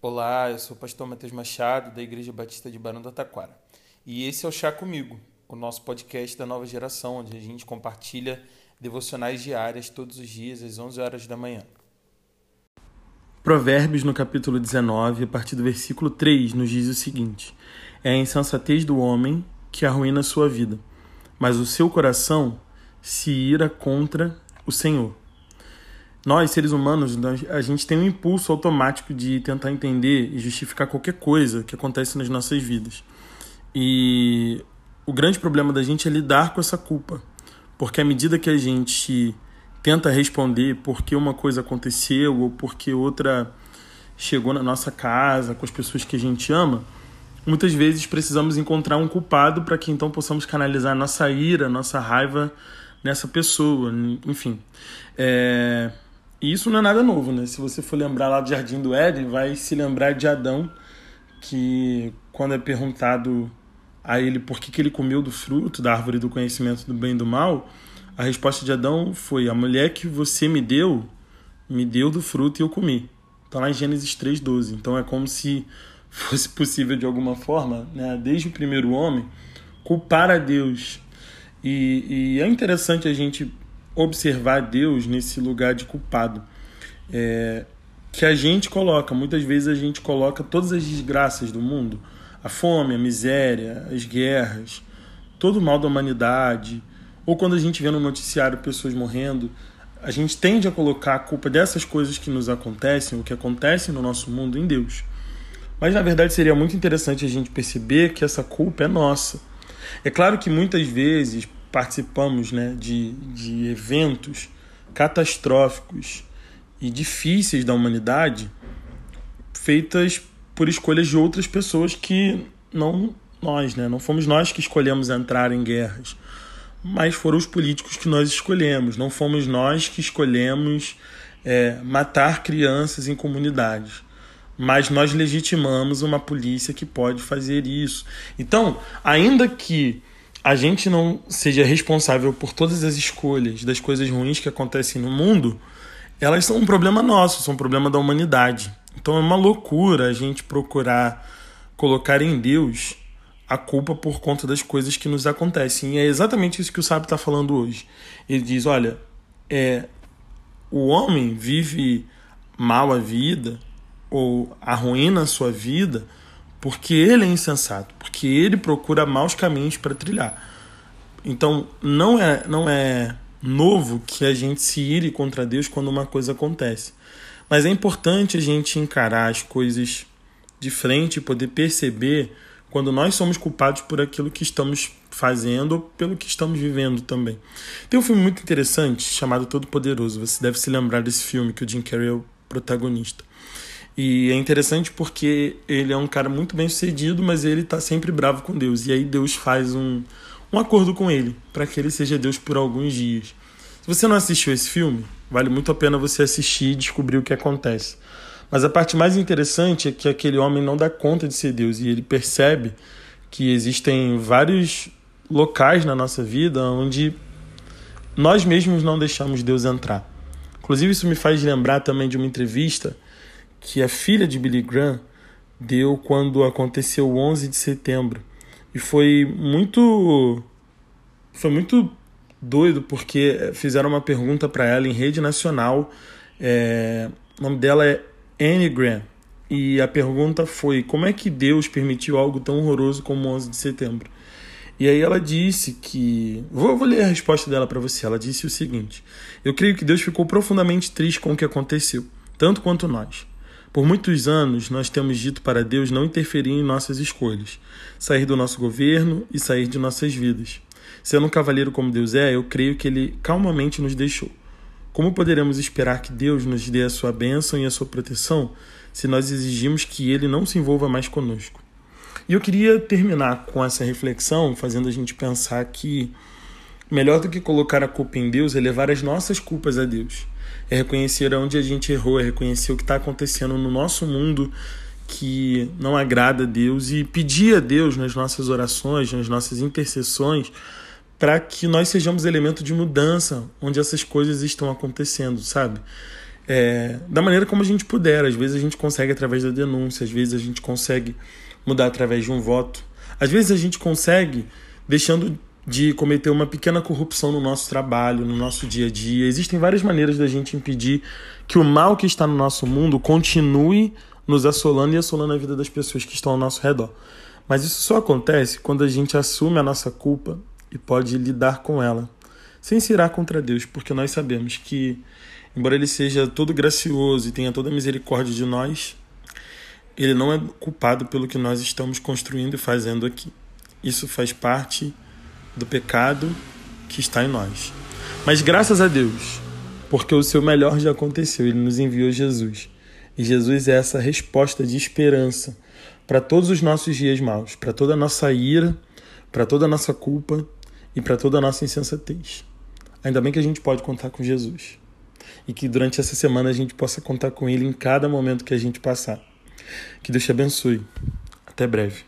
Olá, eu sou o pastor Matheus Machado, da Igreja Batista de Barão do Taquara. E esse é o Chá Comigo, o nosso podcast da nova geração, onde a gente compartilha devocionais diárias todos os dias, às 11 horas da manhã. Provérbios, no capítulo 19, a partir do versículo 3, nos diz o seguinte: É a insensatez do homem que arruína sua vida, mas o seu coração se ira contra o Senhor. Nós, seres humanos, a gente tem um impulso automático de tentar entender e justificar qualquer coisa que acontece nas nossas vidas. E o grande problema da gente é lidar com essa culpa. Porque à medida que a gente tenta responder por que uma coisa aconteceu ou porque outra chegou na nossa casa, com as pessoas que a gente ama, muitas vezes precisamos encontrar um culpado para que então possamos canalizar nossa ira, nossa raiva nessa pessoa, enfim. É... E isso não é nada novo, né? Se você for lembrar lá do Jardim do Éden, vai se lembrar de Adão, que quando é perguntado a ele por que, que ele comeu do fruto da árvore do conhecimento do bem e do mal, a resposta de Adão foi: A mulher que você me deu, me deu do fruto e eu comi. Está lá em Gênesis 3,12. Então é como se fosse possível de alguma forma, né, desde o primeiro homem, culpar a Deus. E, e é interessante a gente observar Deus nesse lugar de culpado. É, que a gente coloca, muitas vezes a gente coloca todas as desgraças do mundo, a fome, a miséria, as guerras, todo o mal da humanidade, ou quando a gente vê no noticiário pessoas morrendo, a gente tende a colocar a culpa dessas coisas que nos acontecem, o que acontece no nosso mundo, em Deus. Mas na verdade seria muito interessante a gente perceber que essa culpa é nossa. É claro que muitas vezes participamos né, de, de eventos catastróficos e difíceis da humanidade feitas por escolhas de outras pessoas que não nós, né? Não fomos nós que escolhemos entrar em guerras, mas foram os políticos que nós escolhemos. Não fomos nós que escolhemos é, matar crianças em comunidades, mas nós legitimamos uma polícia que pode fazer isso. Então, ainda que a gente não seja responsável por todas as escolhas das coisas ruins que acontecem no mundo, elas são um problema nosso, são um problema da humanidade. Então é uma loucura a gente procurar colocar em Deus a culpa por conta das coisas que nos acontecem. E é exatamente isso que o sábio está falando hoje. Ele diz: olha, é, o homem vive mal a vida ou arruína a sua vida porque ele é insensato, porque ele procura maus caminhos para trilhar. Então, não é, não é novo que a gente se ire contra Deus quando uma coisa acontece. Mas é importante a gente encarar as coisas de frente e poder perceber quando nós somos culpados por aquilo que estamos fazendo ou pelo que estamos vivendo também. Tem um filme muito interessante chamado Todo Poderoso. Você deve se lembrar desse filme que o Jim Carrey é o protagonista. E é interessante porque ele é um cara muito bem sucedido, mas ele está sempre bravo com Deus. E aí Deus faz um, um acordo com ele, para que ele seja Deus por alguns dias. Se você não assistiu esse filme, vale muito a pena você assistir e descobrir o que acontece. Mas a parte mais interessante é que aquele homem não dá conta de ser Deus e ele percebe que existem vários locais na nossa vida onde nós mesmos não deixamos Deus entrar. Inclusive, isso me faz lembrar também de uma entrevista que a filha de Billy Graham deu quando aconteceu o 11 de setembro. E foi muito foi muito doido porque fizeram uma pergunta para ela em rede nacional. É, o nome dela é Anne Graham. E a pergunta foi: como é que Deus permitiu algo tão horroroso como o 11 de setembro? E aí ela disse que. Vou, vou ler a resposta dela para você. Ela disse o seguinte: Eu creio que Deus ficou profundamente triste com o que aconteceu, tanto quanto nós. Por muitos anos, nós temos dito para Deus não interferir em nossas escolhas, sair do nosso governo e sair de nossas vidas. Sendo um cavalheiro como Deus é, eu creio que ele calmamente nos deixou. Como poderemos esperar que Deus nos dê a sua bênção e a sua proteção se nós exigimos que ele não se envolva mais conosco? E eu queria terminar com essa reflexão, fazendo a gente pensar que melhor do que colocar a culpa em Deus é levar as nossas culpas a Deus é reconhecer onde a gente errou, é reconhecer o que está acontecendo no nosso mundo que não agrada a Deus e pedir a Deus nas nossas orações, nas nossas intercessões, para que nós sejamos elemento de mudança onde essas coisas estão acontecendo, sabe? é, da maneira como a gente puder. Às vezes a gente consegue através da denúncia, às vezes a gente consegue mudar através de um voto, às vezes a gente consegue deixando de cometer uma pequena corrupção no nosso trabalho, no nosso dia a dia. Existem várias maneiras da gente impedir que o mal que está no nosso mundo continue nos assolando e assolando a vida das pessoas que estão ao nosso redor. Mas isso só acontece quando a gente assume a nossa culpa e pode lidar com ela, sem se irar contra Deus, porque nós sabemos que, embora Ele seja todo gracioso e tenha toda a misericórdia de nós, Ele não é culpado pelo que nós estamos construindo e fazendo aqui. Isso faz parte do pecado que está em nós. Mas graças a Deus, porque o seu melhor já aconteceu, ele nos enviou Jesus. E Jesus é essa resposta de esperança para todos os nossos dias maus, para toda a nossa ira, para toda a nossa culpa e para toda a nossa insensatez. Ainda bem que a gente pode contar com Jesus. E que durante essa semana a gente possa contar com Ele em cada momento que a gente passar. Que Deus te abençoe. Até breve.